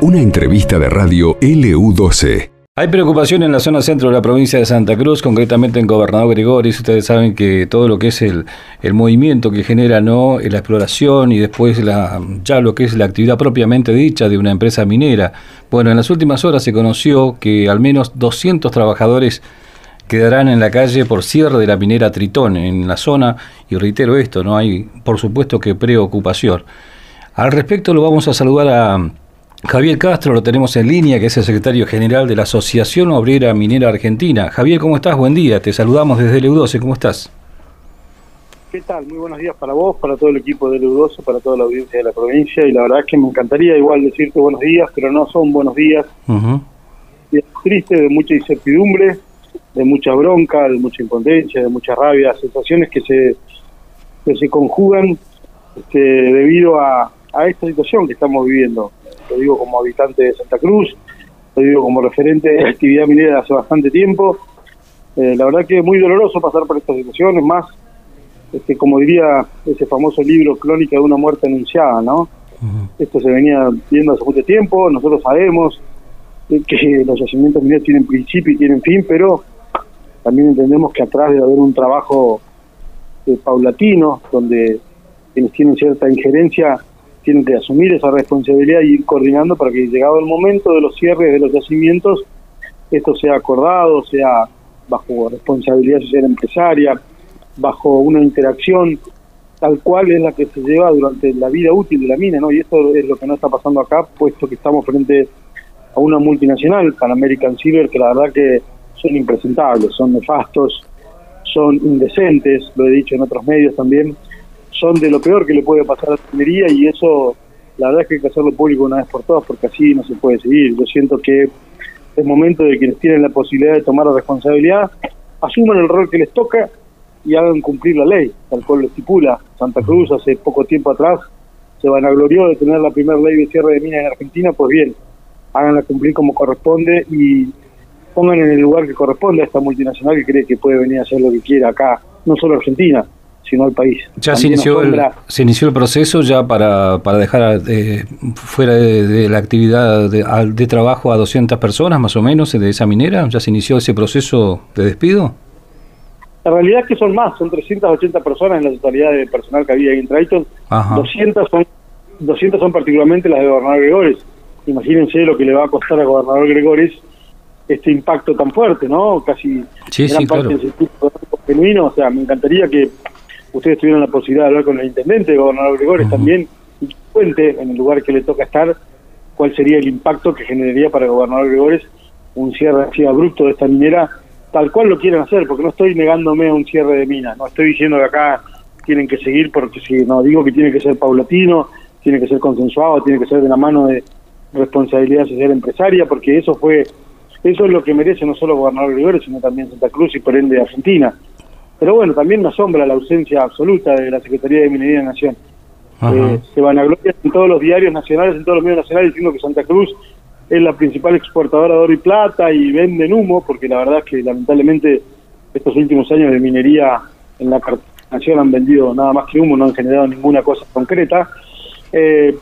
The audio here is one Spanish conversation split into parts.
Una entrevista de radio LU12. Hay preocupación en la zona centro de la provincia de Santa Cruz, concretamente en Gobernador Gregoris. Ustedes saben que todo lo que es el, movimiento que genera no la exploración y después ya lo que es la actividad propiamente dicha de una empresa minera. Bueno, en las últimas horas se conoció que al menos 200 trabajadores quedarán en la calle por cierre de la minera Tritón en la zona y reitero esto, no hay por supuesto que preocupación. Al respecto lo vamos a saludar a Javier Castro lo tenemos en línea, que es el secretario general de la Asociación Obrera Minera Argentina. Javier, ¿cómo estás? Buen día, te saludamos desde el 12 ¿cómo estás? ¿Qué tal? Muy buenos días para vos, para todo el equipo del EU12, para toda la audiencia de la provincia, y la verdad es que me encantaría igual decirte buenos días, pero no son buenos días. Días tristes, de mucha incertidumbre, de mucha bronca, de mucha impotencia, de mucha rabia, sensaciones que se, que se conjugan este, debido a, a esta situación que estamos viviendo lo digo como habitante de Santa Cruz, lo digo como referente de actividad minera hace bastante tiempo. Eh, la verdad que es muy doloroso pasar por estas situaciones, más, este, como diría ese famoso libro, Crónica de una muerte anunciada, ¿no? Esto se venía viendo hace mucho tiempo, nosotros sabemos que los yacimientos mineros tienen principio y tienen fin, pero también entendemos que atrás debe haber un trabajo eh, paulatino, donde quienes tienen cierta injerencia tienen que asumir esa responsabilidad y ir coordinando para que llegado el momento de los cierres de los yacimientos, esto sea acordado, sea bajo responsabilidad social empresaria, bajo una interacción tal cual es la que se lleva durante la vida útil de la mina, ¿no? Y esto es lo que no está pasando acá, puesto que estamos frente a una multinacional, Pan American Silver, que la verdad que son impresentables, son nefastos, son indecentes, lo he dicho en otros medios también, son de lo peor que le puede pasar a la minería y eso la verdad es que hay que hacerlo público una vez por todas porque así no se puede seguir. Yo siento que es momento de quienes tienen la posibilidad de tomar la responsabilidad asuman el rol que les toca y hagan cumplir la ley, tal cual lo estipula. Santa Cruz hace poco tiempo atrás se vanaglorió de tener la primera ley de cierre de minas en Argentina, pues bien, háganla cumplir como corresponde y pongan en el lugar que corresponde a esta multinacional que cree que puede venir a hacer lo que quiera acá, no solo Argentina, sino al país. ¿Ya se inició, el, se inició el proceso ya para, para dejar eh, fuera de, la actividad de, trabajo a 200 personas más o menos de esa minera? ¿Ya se inició ese proceso de despido? La realidad es que son más, son 380 personas en la totalidad de personal que había ahí en Triton. 200 son, 200 son particularmente las de Gobernador Gregores. Imagínense lo que le va a costar a Gobernador Gregores este impacto tan fuerte, ¿no? Casi sí, gran parte del genuino. O sea, me encantaría que ustedes tuvieron la posibilidad de hablar con el intendente, el gobernador Gregores también, y cuente en el lugar que le toca estar cuál sería el impacto que generaría para el gobernador Gregores un cierre así abrupto de esta minera, tal cual lo quieren hacer, porque no estoy negándome a un cierre de mina, no estoy diciendo que acá tienen que seguir, porque si no digo que tiene que ser paulatino, tiene que ser consensuado, tiene que ser de la mano de responsabilidad social empresaria, porque eso fue, eso es lo que merece no solo el gobernador Gregores, sino también Santa Cruz y por ende Argentina. Pero bueno, también me asombra la ausencia absoluta de la Secretaría de Minería de Nación. Eh, se van a gloria en todos los diarios nacionales, en todos los medios nacionales, diciendo que Santa Cruz es la principal exportadora de oro y plata y venden humo, porque la verdad es que lamentablemente estos últimos años de minería en la nación han vendido nada más que humo, no han generado ninguna cosa concreta. Eh,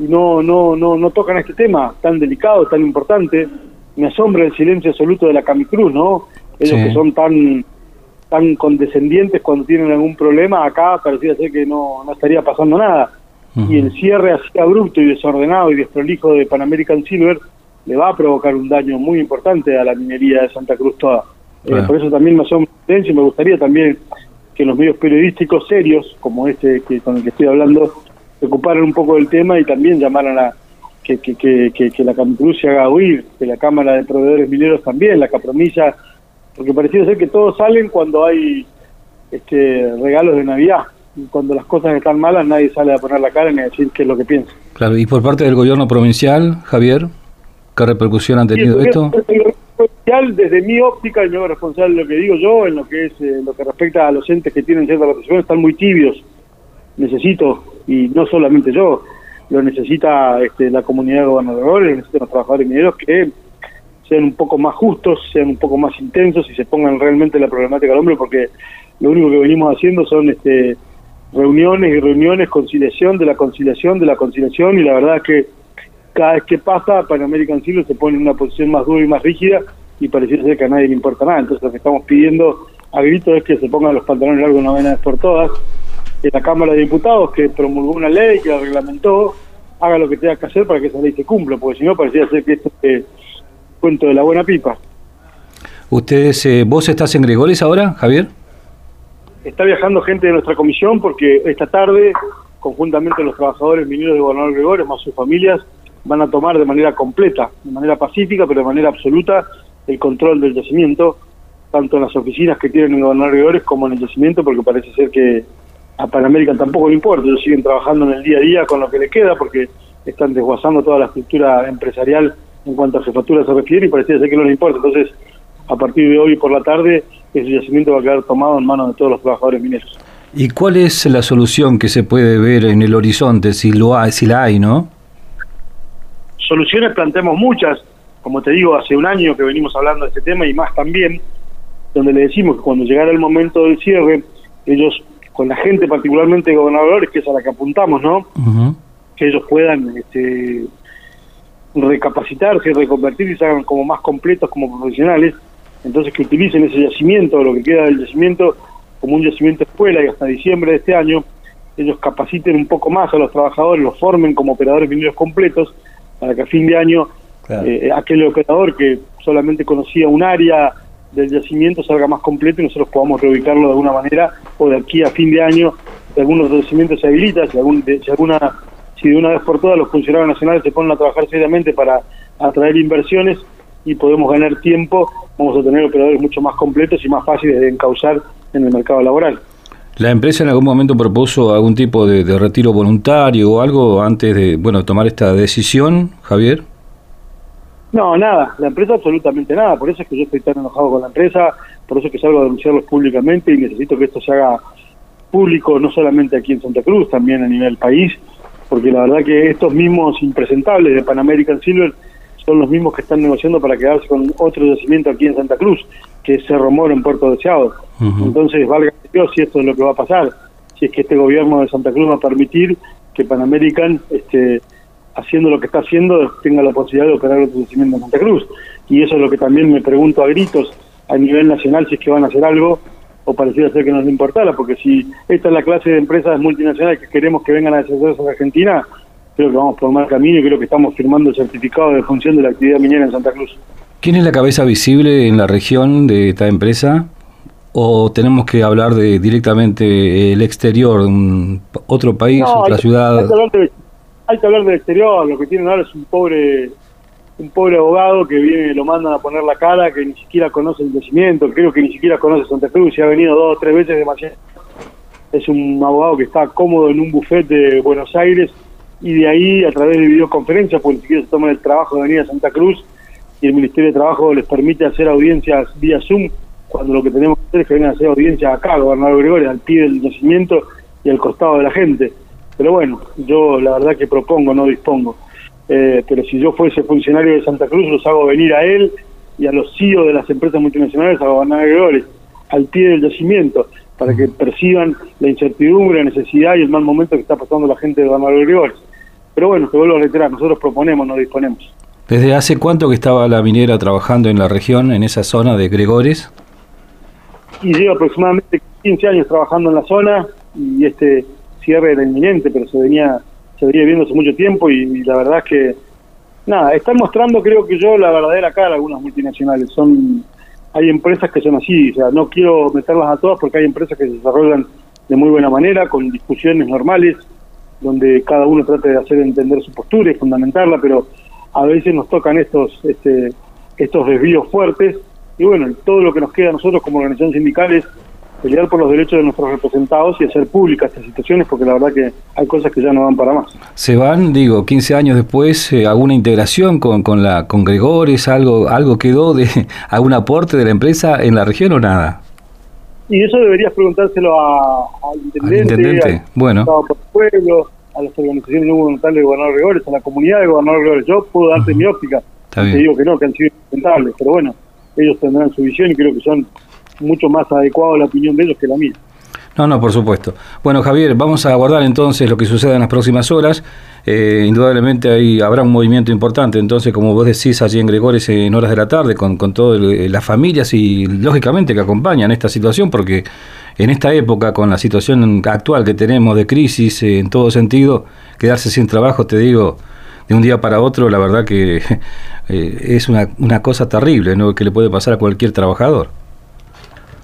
y no, no, no, no tocan este tema tan delicado, tan importante. Me asombra el silencio absoluto de la Camicruz, ¿no? Ellos que son tan tan condescendientes cuando tienen algún problema, acá parecía ser que no, no estaría pasando nada. Y el cierre así abrupto y desordenado y desprolijo de Pan American Silver le va a provocar un daño muy importante a la minería de Santa Cruz toda. Eh, por eso también me asombra y me gustaría también que los medios periodísticos serios, como este que con el que estoy hablando, se ocuparan un poco del tema y también llamaran a que, que, que, que, la Camicruz se haga oír, que la Cámara de Proveedores Mineros también, la Capromilla porque pareciera ser que todos salen cuando hay este, regalos de Navidad. Cuando las cosas están malas, nadie sale a poner la cara ni a decir qué es lo que piensa. Claro, y por parte del gobierno provincial, Javier, ¿qué repercusión han tenido esto? provincial, desde mi óptica, y me hago responsable de lo que digo yo, en lo que es eh, lo que respecta a los entes que tienen cierta protección, están muy tibios. Necesito, y no solamente yo, lo necesita este, la comunidad de gobernadores, necesitan los trabajadores mineros que sean un poco más justos, sean un poco más intensos y se pongan realmente la problemática al hombre, porque lo único que venimos haciendo son este reuniones y reuniones, conciliación de la conciliación de la conciliación y la verdad que cada vez que pasa Pan American Silver se pone en una posición más dura y más rígida y pareciera ser que a nadie le importa nada. Entonces lo que estamos pidiendo a grito es que se pongan los pantalones largos una vez por todas, que la Cámara de Diputados, que promulgó una ley, que la reglamentó, haga lo que tenga que hacer para que esa ley se cumpla, porque si no pareciera ser que esto es cuento de la buena pipa. Ustedes, eh, ¿Vos estás en Gregores ahora, Javier? Está viajando gente de nuestra comisión porque esta tarde, conjuntamente los trabajadores mineros de Gobernador Gregores, más sus familias, van a tomar de manera completa, de manera pacífica, pero de manera absoluta, el control del yacimiento, tanto en las oficinas que tienen en Gobernador Gregores como en el yacimiento, porque parece ser que a Panamérica tampoco le importa, ellos siguen trabajando en el día a día con lo que les queda, porque están desguazando toda la estructura empresarial en cuanto a jefatura se refiere y parece ser que no les importa. Entonces, a partir de hoy por la tarde, ese yacimiento va a quedar tomado en manos de todos los trabajadores mineros. ¿Y cuál es la solución que se puede ver en el horizonte, si, lo hay, si la hay, no? Soluciones planteamos muchas, como te digo, hace un año que venimos hablando de este tema y más también, donde le decimos que cuando llegara el momento del cierre, ellos, con la gente particularmente gobernadores, que es a la que apuntamos, ¿no? Que ellos puedan este, recapacitarse, reconvertirse y se hagan como más completos como profesionales, entonces que utilicen ese yacimiento, lo que queda del yacimiento, como un yacimiento escuela y hasta diciembre de este año ellos capaciten un poco más a los trabajadores, los formen como operadores mineros completos, para que a fin de año eh, aquel operador que solamente conocía un área del yacimiento salga más completo y nosotros podamos reubicarlo de alguna manera, o de aquí a fin de año, si algunos yacimientos se habilita, si, algún, si alguna si de una vez por todas los funcionarios nacionales se ponen a trabajar seriamente para atraer inversiones y podemos ganar tiempo, vamos a tener operadores mucho más completos y más fáciles de encauzar en el mercado laboral. ¿La empresa en algún momento propuso algún tipo de, retiro voluntario o algo antes de bueno tomar esta decisión, Javier? No, nada, la empresa absolutamente nada, por eso es que yo estoy tan enojado con la empresa, por eso es que salgo a denunciarlos públicamente y necesito que esto se haga público no solamente aquí en Santa Cruz, también a nivel país, porque la verdad que estos mismos impresentables de Pan American Silver son los mismos que están negociando para quedarse con otro yacimiento aquí en Santa Cruz, que es Cerro Moro en Puerto Deseado. Entonces, valga Dios si esto es lo que va a pasar, si es que este gobierno de Santa Cruz va a permitir que Pan American, este, haciendo lo que está haciendo, tenga la posibilidad de operar otro yacimiento en Santa Cruz. Y eso es lo que también me pregunto a gritos a nivel nacional si es que van a hacer algo o pareciera ser que nos importara, porque si esta es la clase de empresas multinacionales que queremos que vengan a desarrollarse en Argentina, creo que vamos por mal camino y creo que estamos firmando el certificado de función de la actividad minera en Santa Cruz. ¿Quién es la cabeza visible en la región de esta empresa? ¿O tenemos que hablar de directamente el exterior, un, otro país, otra ciudad? hay que hablar del exterior, lo que tienen ahora es un pobre un pobre abogado que viene y lo mandan a poner la cara, que ni siquiera conoce el yacimiento, creo que ni siquiera conoce Santa Cruz, y ha venido dos o tres veces demasiado. Es un abogado que está cómodo en un buffet de Buenos Aires y de ahí a través de videoconferencias, porque ni siquiera se toman el trabajo de venir a Santa Cruz y el Ministerio de Trabajo les permite hacer audiencias vía Zoom, cuando lo que tenemos que hacer es que vengan a hacer audiencias acá, gobernador Gregorio, al pie del yacimiento y al costado de la gente. Pero bueno, yo la verdad que propongo, no dispongo. Eh, pero si yo fuese funcionario de Santa Cruz, los hago venir a él y a los CEO de las empresas multinacionales a gobernar Gregores, al pie del yacimiento, para que perciban la incertidumbre, la necesidad y el mal momento que está pasando la gente de gobernar Gregores. Pero bueno, te vuelvo a reiterar, nosotros proponemos, no disponemos. ¿Desde hace cuánto que estaba la minera trabajando en la región, en esa zona de Gregores? Y llevo aproximadamente 15 años trabajando en la zona y este cierre era inminente, pero se venía se venía viendo hace mucho tiempo y, la verdad es que, nada, están mostrando creo que yo la verdadera cara algunas multinacionales. Son Hay empresas que son así, o sea, no quiero meterlas a todas porque hay empresas que se desarrollan de muy buena manera, con discusiones normales, donde cada uno trata de hacer entender su postura y fundamentarla, pero a veces nos tocan estos, este, estos desvíos fuertes y bueno, todo lo que nos queda a nosotros como organización sindical es pelear por los derechos de nuestros representados y hacer públicas estas situaciones porque la verdad que hay cosas que ya no van para más. ¿Se van, digo, 15 años después, eh, alguna integración con, con, la, con Gregores, algo, algo quedó de algún aporte de la empresa en la región o nada? Y eso deberías preguntárselo a, al intendente, al intendente. bueno. pueblo, a las organizaciones no gubernamentales de Gobernador Gregores, a la comunidad de Gobernador Gregores. Yo puedo darte mi óptica, te digo que no, que han sido intentables, pero bueno, ellos tendrán su visión y creo que son mucho más adecuado la opinión de ellos que la mía. No, no, por supuesto. Bueno, Javier, vamos a aguardar entonces lo que suceda en las próximas horas. Eh, indudablemente ahí habrá un movimiento importante, entonces, como vos decís, allí en Gregores en horas de la tarde, con, con todas las familias y lógicamente que acompañan esta situación, porque en esta época, con la situación actual que tenemos de crisis eh, en todo sentido, quedarse sin trabajo, te digo, de un día para otro, la verdad que eh, es una, una cosa terrible, ¿no? que le puede pasar a cualquier trabajador.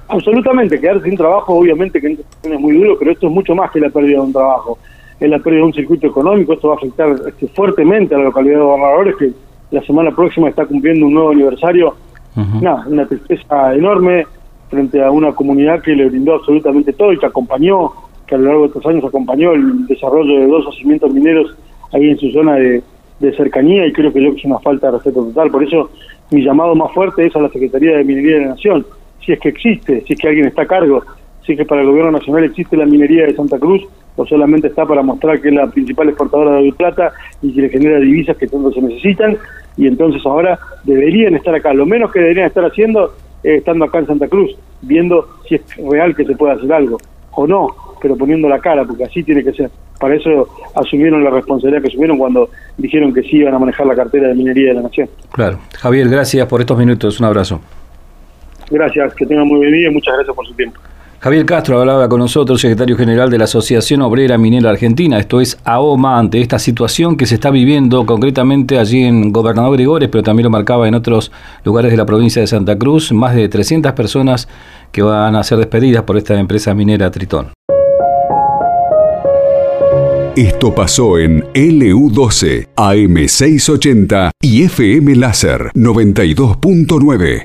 Absolutamente, quedarse sin trabajo obviamente que es muy duro, pero esto es mucho más que la pérdida de un trabajo. Es la pérdida de un circuito económico, esto va a afectar este, fuertemente a la localidad de Gobernadores, que la semana próxima está cumpliendo un nuevo aniversario. una tristeza enorme frente a una comunidad que le brindó absolutamente todo y que acompañó, que a lo largo de estos años acompañó el desarrollo de dos yacimientos mineros ahí en su zona de, de cercanía y creo que yo que es una falta de respeto total. Por eso mi llamado más fuerte es a la Secretaría de Minería de la Nación si es que existe, si es que alguien está a cargo, si es que para el gobierno nacional existe la minería de Santa Cruz o solamente está para mostrar que es la principal exportadora de plata y que le genera divisas que tanto se necesitan y entonces ahora deberían estar acá. Lo menos que deberían estar haciendo es estando acá en Santa Cruz, viendo si es real que se puede hacer algo o no, pero poniendo la cara, porque así tiene que ser. Para eso asumieron la responsabilidad que asumieron cuando dijeron que sí iban a manejar la cartera de minería de la nación. Claro. Javier, gracias por estos minutos. Un abrazo. Gracias, que tengan muy buen día y muchas gracias por su tiempo. Javier Castro hablaba con nosotros, secretario general de la Asociación Obrera Minera Argentina, esto es AOMA, ante esta situación que se está viviendo concretamente allí en Gobernador Grigores, pero también lo marcaba en otros lugares de la provincia de Santa Cruz, más de 300 personas que van a ser despedidas por esta empresa minera Tritón. Esto pasó en LU12, AM680 y FM Láser 92.9.